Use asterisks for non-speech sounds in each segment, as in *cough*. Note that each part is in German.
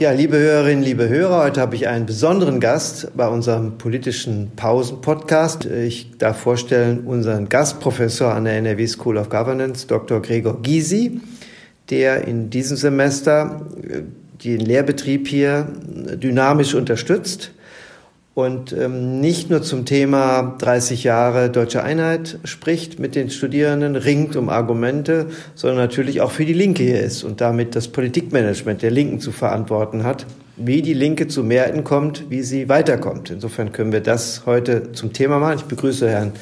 Ja, liebe Hörerinnen, liebe Hörer, heute habe ich einen besonderen Gast bei unserem politischen Pausen-Podcast. Ich darf vorstellen unseren Gastprofessor an der NRW School of Governance, Dr. Gregor Gysi, der in diesem Semester äh, den Lehrbetrieb hier dynamisch unterstützt und ähm, nicht nur zum Thema 30 Jahre deutsche Einheit spricht mit den Studierenden, ringt um Argumente, sondern natürlich auch für die Linke hier ist und damit das Politikmanagement der Linken zu verantworten hat, wie die Linke zu Mehrheiten kommt, wie sie weiterkommt. Insofern können wir das heute zum Thema machen. Ich begrüße Herrn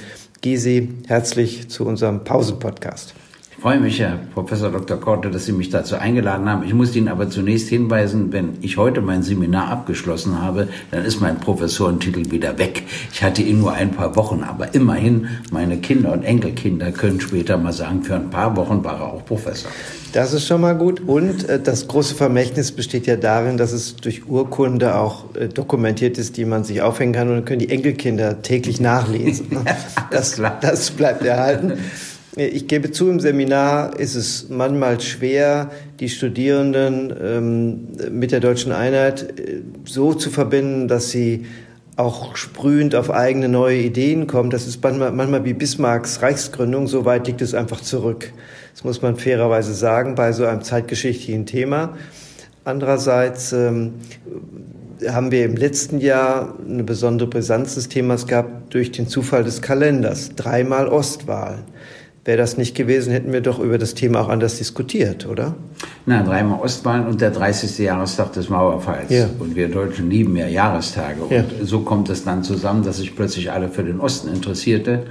Gysi herzlich zu unserem Pausen-Podcast. Ich freue mich, Herr Professor Dr. Korte, dass Sie mich dazu eingeladen haben. Ich muss Ihnen aber zunächst hinweisen, wenn ich heute mein Seminar abgeschlossen habe, dann ist mein Professorentitel wieder weg. Ich hatte ihn nur ein paar Wochen, aber immerhin, meine Kinder und Enkelkinder können später mal sagen, für ein paar Wochen war er auch Professor. Das ist schon mal gut. Und äh, das große Vermächtnis besteht ja darin, dass es durch Urkunde auch äh, dokumentiert ist, die man sich aufhängen kann und dann können die Enkelkinder täglich nachlesen. *laughs* das, das bleibt erhalten. Ich gebe zu, im Seminar ist es manchmal schwer, die Studierenden ähm, mit der deutschen Einheit äh, so zu verbinden, dass sie auch sprühend auf eigene neue Ideen kommen. Das ist manchmal, manchmal wie Bismarcks Reichsgründung, so weit liegt es einfach zurück. Das muss man fairerweise sagen bei so einem zeitgeschichtlichen Thema. Andererseits ähm, haben wir im letzten Jahr eine besondere Brisanz des Themas gehabt durch den Zufall des Kalenders. Dreimal Ostwahlen. Wäre das nicht gewesen, hätten wir doch über das Thema auch anders diskutiert, oder? Na, dreimal Ostwahlen und der 30. Jahrestag des Mauerfalls. Ja. Und wir Deutschen lieben ja Jahrestage. Ja. Und so kommt es dann zusammen, dass sich plötzlich alle für den Osten interessierte.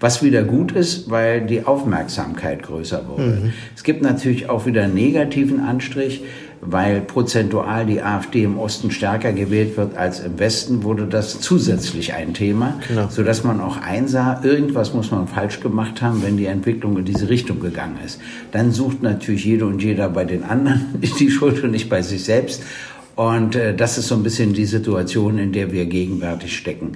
Was wieder gut ist, weil die Aufmerksamkeit größer wurde. Mhm. Es gibt natürlich auch wieder einen negativen Anstrich weil prozentual die AfD im Osten stärker gewählt wird als im Westen, wurde das zusätzlich ein Thema, genau. sodass man auch einsah, irgendwas muss man falsch gemacht haben, wenn die Entwicklung in diese Richtung gegangen ist. Dann sucht natürlich jede und jeder bei den anderen *laughs* die Schuld und nicht bei sich selbst. Und äh, das ist so ein bisschen die Situation, in der wir gegenwärtig stecken.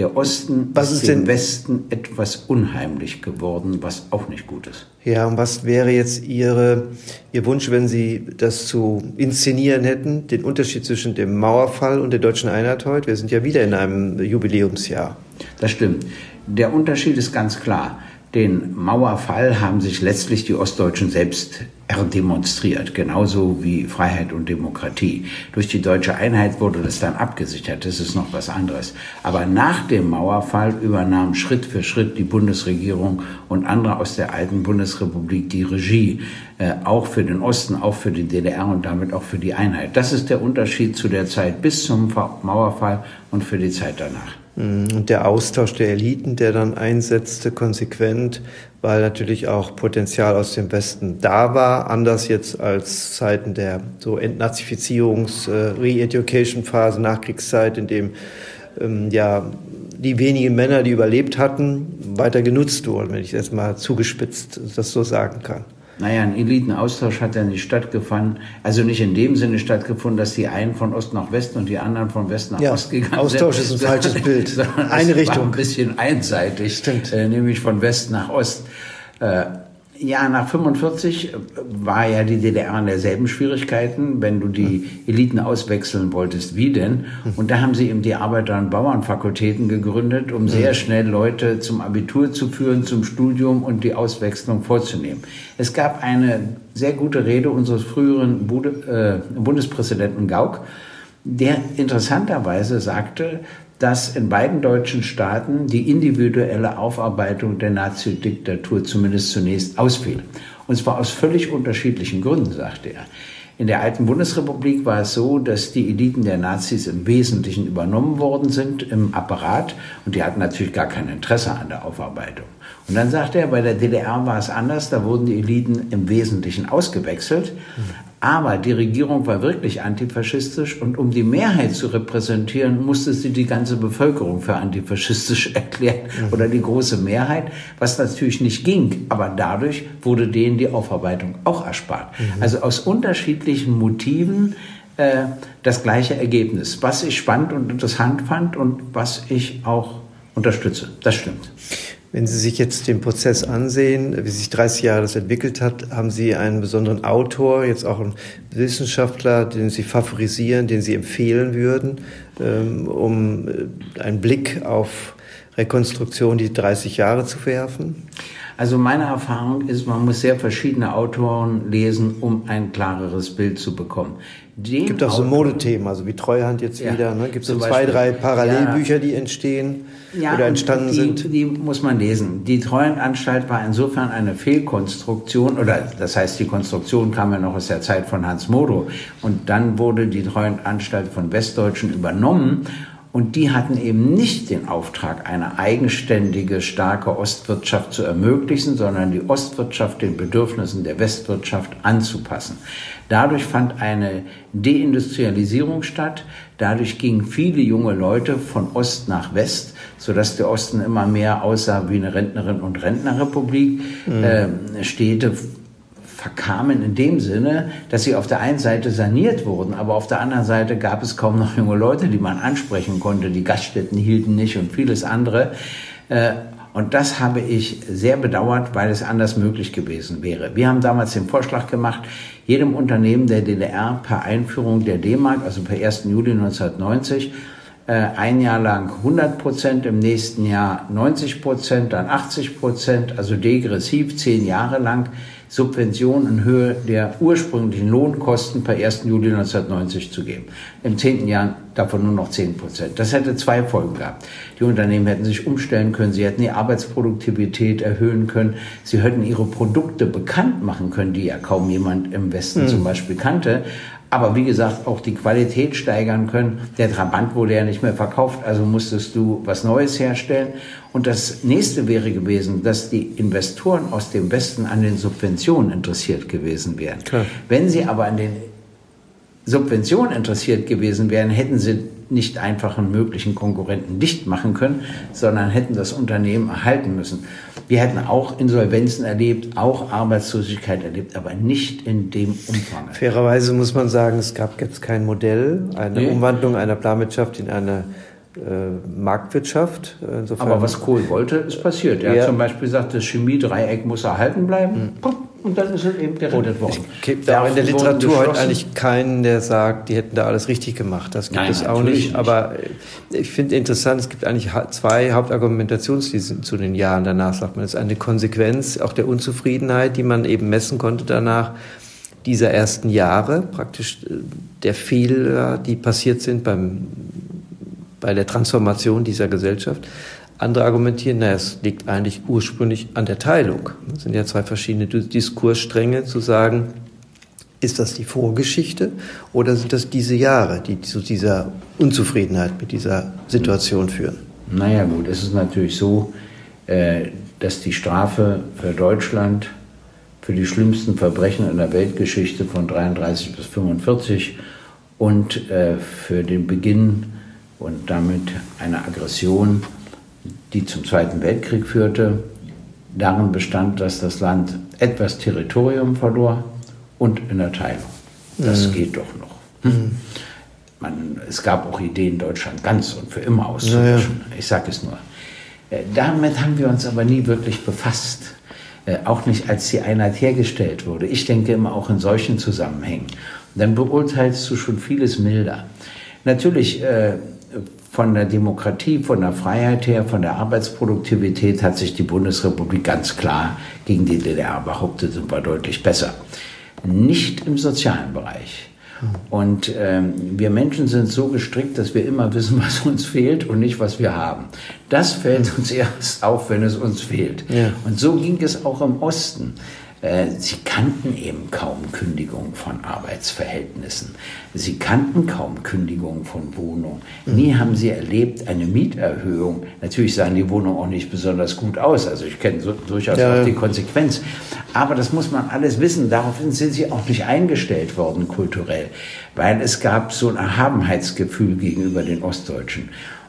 Der Osten was ist, ist dem Westen etwas unheimlich geworden, was auch nicht gut ist. Ja, und was wäre jetzt Ihre, Ihr Wunsch, wenn Sie das zu inszenieren hätten, den Unterschied zwischen dem Mauerfall und der deutschen Einheit heute? Wir sind ja wieder in einem Jubiläumsjahr. Das stimmt. Der Unterschied ist ganz klar. Den Mauerfall haben sich letztlich die Ostdeutschen selbst erdemonstriert, genauso wie Freiheit und Demokratie. Durch die deutsche Einheit wurde das dann abgesichert, das ist noch was anderes. Aber nach dem Mauerfall übernahm Schritt für Schritt die Bundesregierung und andere aus der alten Bundesrepublik die Regie, äh, auch für den Osten, auch für die DDR und damit auch für die Einheit. Das ist der Unterschied zu der Zeit bis zum Mauerfall und für die Zeit danach. Mhm. Und der Austausch der Eliten, der dann einsetzte, konsequent, weil natürlich auch Potenzial aus dem Westen da war, anders jetzt als Zeiten der so Entnazifizierungs-, äh, Re-Education-Phase, Nachkriegszeit, in dem ähm, ja die wenigen Männer, die überlebt hatten, weiter genutzt wurden, wenn ich das mal zugespitzt das so sagen kann. Naja, ein Elitenaustausch hat ja nicht stattgefunden, also nicht in dem Sinne stattgefunden, dass die einen von Ost nach West und die anderen von West nach ja, Ost gegangen Austausch sind. Austausch ist ein *laughs* falsches Bild. Eine Richtung. Ein bisschen einseitig, Stimmt. Äh, nämlich von West nach Ost. Äh, ja, nach 45 war ja die DDR in derselben Schwierigkeiten, wenn du die Eliten auswechseln wolltest. Wie denn? Und da haben sie eben die Arbeiter- und Bauernfakultäten gegründet, um sehr schnell Leute zum Abitur zu führen, zum Studium und die Auswechslung vorzunehmen. Es gab eine sehr gute Rede unseres früheren äh, Bundespräsidenten Gauck, der interessanterweise sagte, dass in beiden deutschen Staaten die individuelle Aufarbeitung der Nazi-Diktatur zumindest zunächst ausfiel. Und zwar aus völlig unterschiedlichen Gründen, sagte er. In der alten Bundesrepublik war es so, dass die Eliten der Nazis im Wesentlichen übernommen worden sind im Apparat und die hatten natürlich gar kein Interesse an der Aufarbeitung. Und dann sagte er, bei der DDR war es anders, da wurden die Eliten im Wesentlichen ausgewechselt, aber die Regierung war wirklich antifaschistisch und um die Mehrheit zu repräsentieren, musste sie die ganze Bevölkerung für antifaschistisch *laughs* erklären mhm. oder die große Mehrheit, was natürlich nicht ging. Aber dadurch wurde denen die Aufarbeitung auch erspart. Mhm. Also aus unterschiedlichen Motiven äh, das gleiche Ergebnis, was ich spannend und interessant fand und was ich auch unterstütze. Das stimmt. Wenn Sie sich jetzt den Prozess ansehen, wie sich 30 Jahre das entwickelt hat, haben Sie einen besonderen Autor, jetzt auch einen Wissenschaftler, den Sie favorisieren, den Sie empfehlen würden, ähm, um äh, einen Blick auf Rekonstruktion die 30 Jahre zu werfen? Also meine Erfahrung ist, man muss sehr verschiedene Autoren lesen, um ein klareres Bild zu bekommen. Es gibt auch so Modethemen, also wie Treuhand jetzt ja, wieder. Ne? Gibt es so zwei, drei Parallelbücher, die entstehen ja, oder entstanden die, sind? Die muss man lesen. Die Treuhandanstalt war insofern eine Fehlkonstruktion, oder das heißt, die Konstruktion kam ja noch aus der Zeit von Hans Modo. Und dann wurde die Treuhandanstalt von Westdeutschen übernommen und die hatten eben nicht den Auftrag, eine eigenständige, starke Ostwirtschaft zu ermöglichen, sondern die Ostwirtschaft den Bedürfnissen der Westwirtschaft anzupassen. Dadurch fand eine Deindustrialisierung statt. Dadurch gingen viele junge Leute von Ost nach West, sodass der Osten immer mehr aussah wie eine Rentnerin- und Rentnerrepublik. Mhm. Äh, Städte verkamen in dem Sinne, dass sie auf der einen Seite saniert wurden, aber auf der anderen Seite gab es kaum noch junge Leute, die man ansprechen konnte. Die Gaststätten hielten nicht und vieles andere. Äh, und das habe ich sehr bedauert, weil es anders möglich gewesen wäre. Wir haben damals den Vorschlag gemacht, jedem Unternehmen der DDR per Einführung der D-Mark, also per 1. Juli 1990, äh, ein Jahr lang 100 Prozent, im nächsten Jahr 90 Prozent, dann 80 Prozent, also degressiv zehn Jahre lang Subventionen in Höhe der ursprünglichen Lohnkosten per 1. Juli 1990 zu geben. Im zehnten Jahr davon nur noch 10 Prozent. Das hätte zwei Folgen gehabt. Die Unternehmen hätten sich umstellen können, sie hätten die Arbeitsproduktivität erhöhen können, sie hätten ihre Produkte bekannt machen können, die ja kaum jemand im Westen mhm. zum Beispiel kannte aber wie gesagt auch die Qualität steigern können. Der Trabant wurde ja nicht mehr verkauft, also musstest du was Neues herstellen. Und das nächste wäre gewesen, dass die Investoren aus dem Westen an den Subventionen interessiert gewesen wären. Klar. Wenn sie aber an den Subventionen interessiert gewesen wären, hätten sie nicht einfach einen möglichen Konkurrenten dicht machen können, sondern hätten das Unternehmen erhalten müssen. Wir hätten auch Insolvenzen erlebt, auch Arbeitslosigkeit erlebt, aber nicht in dem Umfang. Fairerweise muss man sagen, es gab jetzt kein Modell, eine nee. Umwandlung einer Planwirtschaft in eine Marktwirtschaft. Insofern aber was Kohl wollte, ist passiert. Er hat zum Beispiel gesagt, das Chemiedreieck muss erhalten bleiben. Mhm. Und dann ist es eben gerettet worden. Es gibt auch in der Literatur heute eigentlich keinen, der sagt, die hätten da alles richtig gemacht. Das gibt Nein, es auch nicht. nicht. Aber ich finde interessant, es gibt eigentlich zwei Hauptargumentationslinien zu den Jahren danach, sagt man. Das ist eine Konsequenz auch der Unzufriedenheit, die man eben messen konnte danach dieser ersten Jahre, praktisch äh, der Fehler, die passiert sind beim, bei der Transformation dieser Gesellschaft. Andere argumentieren, naja, es liegt eigentlich ursprünglich an der Teilung. Das sind ja zwei verschiedene Diskursstränge zu sagen, ist das die Vorgeschichte oder sind das diese Jahre, die zu dieser Unzufriedenheit mit dieser Situation führen? Naja gut, es ist natürlich so, äh, dass die Strafe für Deutschland für die schlimmsten Verbrechen in der Weltgeschichte von 33 bis 45 und äh, für den Beginn und damit eine Aggression die zum Zweiten Weltkrieg führte, darin bestand, dass das Land etwas Territorium verlor und in der Teilung. Das mhm. geht doch noch. Mhm. Man, es gab auch Ideen, Deutschland ganz und für immer auszulöschen. Ja. Ich sage es nur. Äh, damit haben wir uns aber nie wirklich befasst. Äh, auch nicht, als die Einheit hergestellt wurde. Ich denke immer auch in solchen Zusammenhängen. Dann beurteilst du schon vieles milder. Natürlich äh, von der Demokratie, von der Freiheit her, von der Arbeitsproduktivität hat sich die Bundesrepublik ganz klar gegen die DDR behauptet und war deutlich besser. Nicht im sozialen Bereich. Und ähm, wir Menschen sind so gestrickt, dass wir immer wissen, *laughs* was uns fehlt und nicht, was wir haben. Das fällt uns erst auf, wenn es uns fehlt. Ja. Und so ging es auch im Osten. Äh, sie kannten eben kaum Kündigungen von Arbeitsverhältnissen. Sie kannten kaum Kündigungen von Wohnungen. Nie haben sie erlebt eine Mieterhöhung. Natürlich sahen die Wohnungen auch nicht besonders gut aus. Also ich kenne so, durchaus ja. auch die Konsequenz. Aber das muss man alles wissen. Daraufhin sind sie auch nicht eingestellt worden kulturell, weil es gab so ein Erhabenheitsgefühl gegenüber den Ostdeutschen.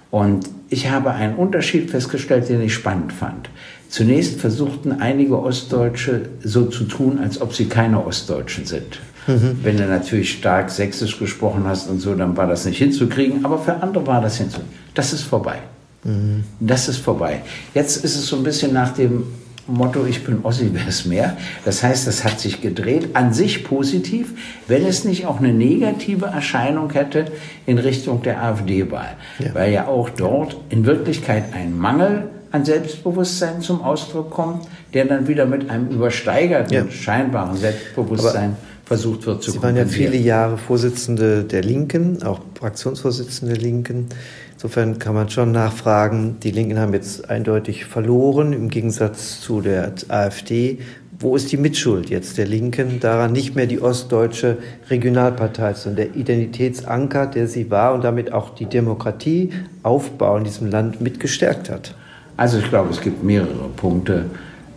Und ich habe einen Unterschied festgestellt, den ich spannend fand. Zunächst versuchten einige Ostdeutsche so zu tun, als ob sie keine Ostdeutschen sind. Mhm. Wenn du natürlich stark sächsisch gesprochen hast und so, dann war das nicht hinzukriegen, aber für andere war das hinzukriegen. Das ist vorbei. Mhm. Das ist vorbei. Jetzt ist es so ein bisschen nach dem Motto, ich bin Ossi, wer es mehr. Das heißt, das hat sich gedreht, an sich positiv, wenn es nicht auch eine negative Erscheinung hätte in Richtung der AfD-Wahl. Ja. Weil ja auch dort in Wirklichkeit ein Mangel an Selbstbewusstsein zum Ausdruck kommt, der dann wieder mit einem übersteigerten, ja. scheinbaren Selbstbewusstsein Aber versucht wird zu Sie waren ja viele Jahre Vorsitzende der Linken, auch Fraktionsvorsitzende der Linken. Insofern kann man schon nachfragen, die Linken haben jetzt eindeutig verloren im Gegensatz zu der AfD. Wo ist die Mitschuld jetzt der Linken daran, nicht mehr die ostdeutsche Regionalpartei, sondern der Identitätsanker, der sie war und damit auch die Demokratieaufbau in diesem Land mitgestärkt hat? Also ich glaube, es gibt mehrere Punkte,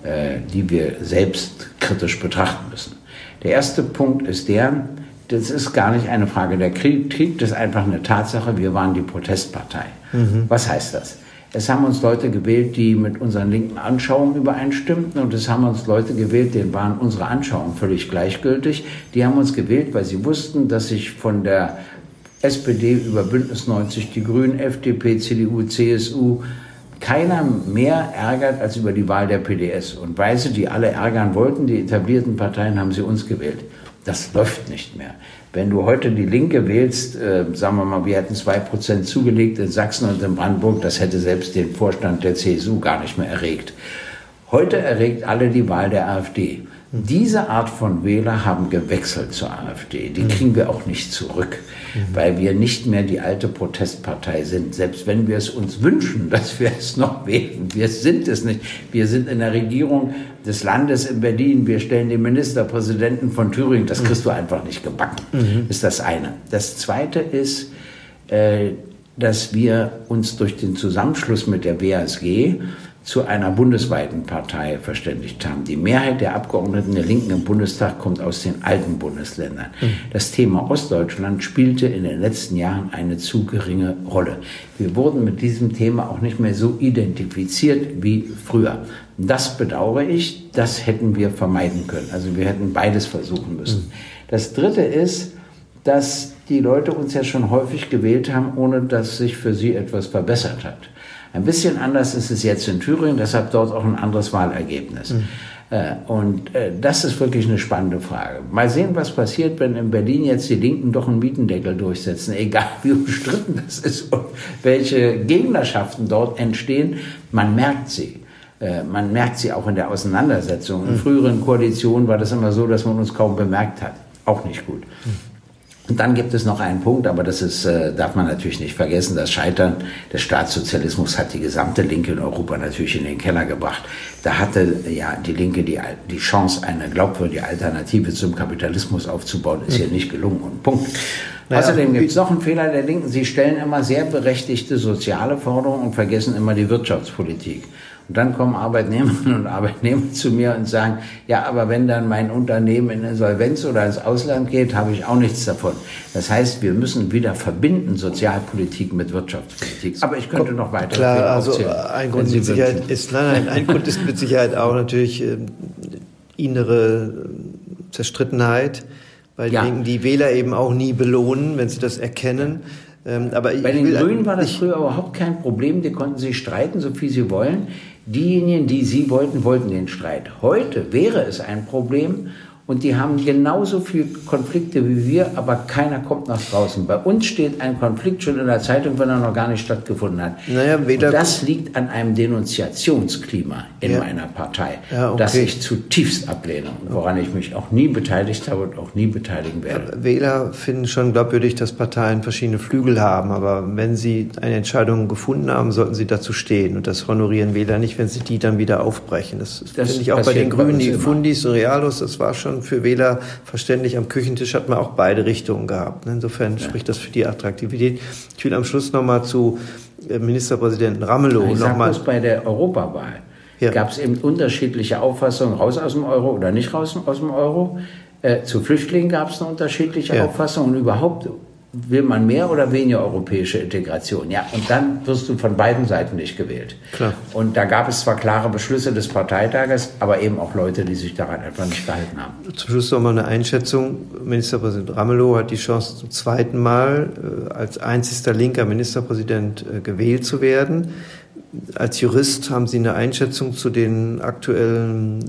äh, die wir selbst kritisch betrachten müssen. Der erste Punkt ist der, das ist gar nicht eine Frage der Krieg, Krieg das ist einfach eine Tatsache, wir waren die Protestpartei. Mhm. Was heißt das? Es haben uns Leute gewählt, die mit unseren linken Anschauungen übereinstimmten und es haben uns Leute gewählt, denen waren unsere Anschauungen völlig gleichgültig. Die haben uns gewählt, weil sie wussten, dass sich von der SPD über Bündnis 90, die Grünen, FDP, CDU, CSU, keiner mehr ärgert als über die Wahl der PDS. Und weil sie die alle ärgern wollten, die etablierten Parteien, haben sie uns gewählt. Das läuft nicht mehr. Wenn du heute die Linke wählst, äh, sagen wir mal, wir hätten zwei Prozent zugelegt in Sachsen und in Brandenburg, das hätte selbst den Vorstand der CSU gar nicht mehr erregt. Heute erregt alle die Wahl der AfD. Diese Art von Wähler haben gewechselt zur AfD. Die mhm. kriegen wir auch nicht zurück, mhm. weil wir nicht mehr die alte Protestpartei sind. Selbst wenn wir es uns wünschen, *laughs* dass wir es noch wählen. Wir sind es nicht. Wir sind in der Regierung des Landes in Berlin. Wir stellen den Ministerpräsidenten von Thüringen. Das mhm. kriegst du einfach nicht gebacken. Mhm. Ist das eine. Das zweite ist, äh, dass wir uns durch den Zusammenschluss mit der WSG zu einer bundesweiten Partei verständigt haben. Die Mehrheit der Abgeordneten der Linken im Bundestag kommt aus den alten Bundesländern. Mhm. Das Thema Ostdeutschland spielte in den letzten Jahren eine zu geringe Rolle. Wir wurden mit diesem Thema auch nicht mehr so identifiziert wie früher. Das bedauere ich, das hätten wir vermeiden können. Also wir hätten beides versuchen müssen. Mhm. Das Dritte ist, dass die Leute uns ja schon häufig gewählt haben, ohne dass sich für sie etwas verbessert hat. Ein bisschen anders ist es jetzt in Thüringen, deshalb dort auch ein anderes Wahlergebnis. Mhm. Und äh, das ist wirklich eine spannende Frage. Mal sehen, was passiert, wenn in Berlin jetzt die Linken doch einen Mietendeckel durchsetzen, *laughs* egal wie umstritten das ist und welche Gegnerschaften dort entstehen. Man merkt sie. Äh, man merkt sie auch in der Auseinandersetzung. In mhm. früheren Koalitionen war das immer so, dass man uns kaum bemerkt hat. Auch nicht gut. Und dann gibt es noch einen Punkt, aber das ist, äh, darf man natürlich nicht vergessen, das Scheitern des Staatssozialismus hat die gesamte Linke in Europa natürlich in den Keller gebracht. Da hatte ja die Linke die, die Chance, eine glaubwürdige Alternative zum Kapitalismus aufzubauen, ist hier nicht gelungen und Punkt. Naja, Außerdem gibt es noch einen Fehler der Linken. Sie stellen immer sehr berechtigte soziale Forderungen und vergessen immer die Wirtschaftspolitik. Und dann kommen Arbeitnehmerinnen und Arbeitnehmer zu mir und sagen, ja, aber wenn dann mein Unternehmen in Insolvenz oder ins Ausland geht, habe ich auch nichts davon. Das heißt, wir müssen wieder verbinden Sozialpolitik mit Wirtschaftspolitik. Aber ich könnte noch weiter. Klar, also ein Grund, mit Sicherheit ist, nein, nein, ein Grund ist mit Sicherheit auch natürlich äh, innere Zerstrittenheit, weil ja. die Wähler eben auch nie belohnen, wenn sie das erkennen. Ähm, aber Bei den Grünen war das früher überhaupt kein Problem. Die konnten sich streiten, so viel sie wollen. Diejenigen, die sie wollten, wollten den Streit. Heute wäre es ein Problem und die haben genauso viele Konflikte wie wir, aber keiner kommt nach draußen. Bei uns steht ein Konflikt schon in der Zeitung, wenn er noch gar nicht stattgefunden hat. Naja, weder und das liegt an einem Denunziationsklima in ja. meiner Partei, ja, okay. das ich zutiefst ablehne und woran ich mich auch nie beteiligt habe und auch nie beteiligen werde. Wähler finden schon glaubwürdig, dass Parteien verschiedene Flügel haben, aber wenn sie eine Entscheidung gefunden haben, sollten sie dazu stehen und das honorieren Wähler nicht, wenn sie die dann wieder aufbrechen. Das, das finde ich auch bei den Grünen, die Fundis und Realos, das war schon für Wähler verständlich. Am Küchentisch hat man auch beide Richtungen gehabt. Insofern ja. spricht das für die Attraktivität. Ich will am Schluss nochmal zu äh, Ministerpräsidenten Ramelow ich noch mal. bei der Europawahl ja. gab es eben unterschiedliche Auffassungen, raus aus dem Euro oder nicht raus aus dem Euro. Äh, zu Flüchtlingen gab es eine unterschiedliche ja. Auffassung und überhaupt will man mehr oder weniger europäische Integration? Ja, und dann wirst du von beiden Seiten nicht gewählt. Klar. Und da gab es zwar klare Beschlüsse des Parteitages, aber eben auch Leute, die sich daran etwa nicht gehalten haben. Zum Schluss noch mal eine Einschätzung. Ministerpräsident Ramelow hat die Chance, zum zweiten Mal äh, als einzigster linker Ministerpräsident äh, gewählt zu werden. Als Jurist haben Sie eine Einschätzung zu den aktuellen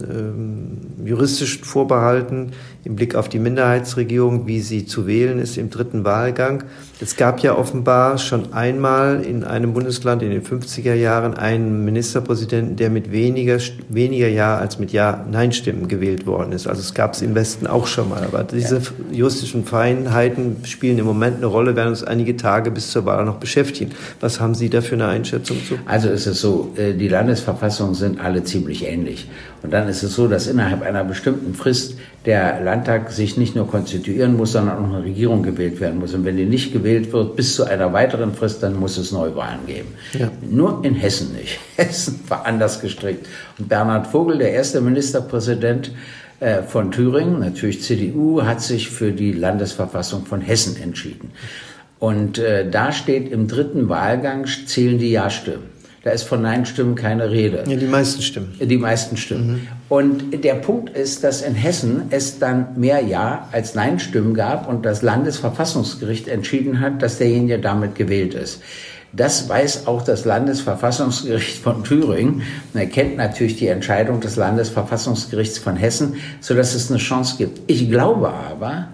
ähm, juristischen Vorbehalten im Blick auf die Minderheitsregierung, wie sie zu wählen ist im dritten Wahlgang? Es gab ja offenbar schon einmal in einem Bundesland in den 50er Jahren einen Ministerpräsidenten, der mit weniger, weniger Ja als mit Ja-Nein-Stimmen gewählt worden ist. Also es gab es im Westen auch schon mal. Aber diese juristischen Feinheiten spielen im Moment eine Rolle, werden uns einige Tage bis zur Wahl noch beschäftigen. Was haben Sie da für eine Einschätzung zu? Also ist es so, äh, die Landesverfassungen sind alle ziemlich ähnlich. Und dann ist es so, dass innerhalb einer bestimmten Frist der Landtag sich nicht nur konstituieren muss, sondern auch eine Regierung gewählt werden muss. Und wenn die nicht gewählt wird bis zu einer weiteren Frist, dann muss es Neuwahlen geben. Ja. Nur in Hessen nicht. *laughs* Hessen war anders gestrickt. Und Bernhard Vogel, der erste Ministerpräsident äh, von Thüringen, natürlich CDU, hat sich für die Landesverfassung von Hessen entschieden. Und äh, da steht im dritten Wahlgang zählen die Ja-Stimmen. Da ist von Nein-Stimmen keine Rede. Ja, die meisten Stimmen. Die meisten Stimmen. Mhm. Und der Punkt ist, dass in Hessen es dann mehr Ja als Nein-Stimmen gab und das Landesverfassungsgericht entschieden hat, dass derjenige damit gewählt ist. Das weiß auch das Landesverfassungsgericht von Thüringen. Und er kennt natürlich die Entscheidung des Landesverfassungsgerichts von Hessen, sodass es eine Chance gibt. Ich glaube aber,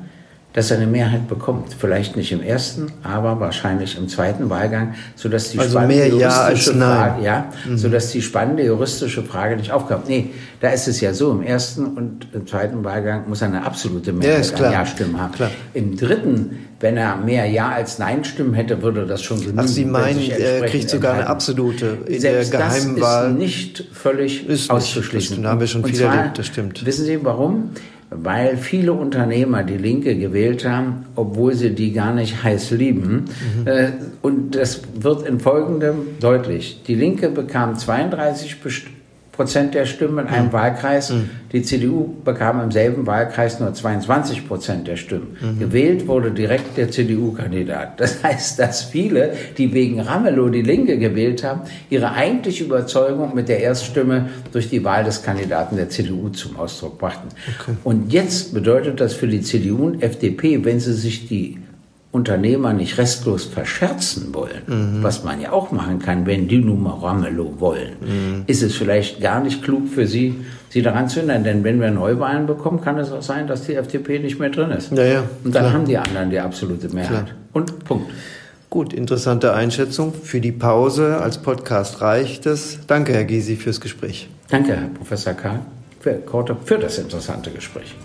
dass er eine Mehrheit bekommt. Vielleicht nicht im ersten, aber wahrscheinlich im zweiten Wahlgang, sodass die also spannende juristische ja Frage, ja, mhm. sodass die spannende juristische Frage nicht aufkommt. Nee, da ist es ja so, im ersten und im zweiten Wahlgang muss er eine absolute Mehrheit ja, an Ja-Stimmen haben. Klar. Im dritten, wenn er mehr Ja als Nein-Stimmen hätte, würde das schon genügen. Ach, Sie meinen, er kriegt sogar eine absolute in Selbst der geheimen das Wahl. ist nicht völlig ist auszuschließen. Nicht, da haben wir schon viel erlebt, das stimmt. Wissen Sie warum? Weil viele Unternehmer die Linke gewählt haben, obwohl sie die gar nicht heiß lieben. Mhm. Äh, und das wird in folgendem deutlich. Die Linke bekam 32 Prozent der Stimmen in einem mhm. Wahlkreis. Mhm. Die CDU bekam im selben Wahlkreis nur 22 Prozent der Stimmen. Mhm. Gewählt wurde direkt der CDU-Kandidat. Das heißt, dass viele, die wegen Ramelow die Linke gewählt haben, ihre eigentliche Überzeugung mit der Erststimme durch die Wahl des Kandidaten der CDU zum Ausdruck brachten. Okay. Und jetzt bedeutet das für die CDU und FDP, wenn sie sich die Unternehmer nicht restlos verscherzen wollen, mhm. was man ja auch machen kann, wenn die nun mal Ramelow wollen, mhm. ist es vielleicht gar nicht klug für sie, sie daran zu hindern. Denn wenn wir Neuwahlen bekommen, kann es auch sein, dass die FDP nicht mehr drin ist. Ja, ja, Und dann klar. haben die anderen die absolute Mehrheit. Klar. Und Punkt. Gut, interessante Einschätzung. Für die Pause als Podcast reicht es. Danke, Herr Gysi, fürs Gespräch. Danke, Herr Professor Karl, für, für das interessante Gespräch.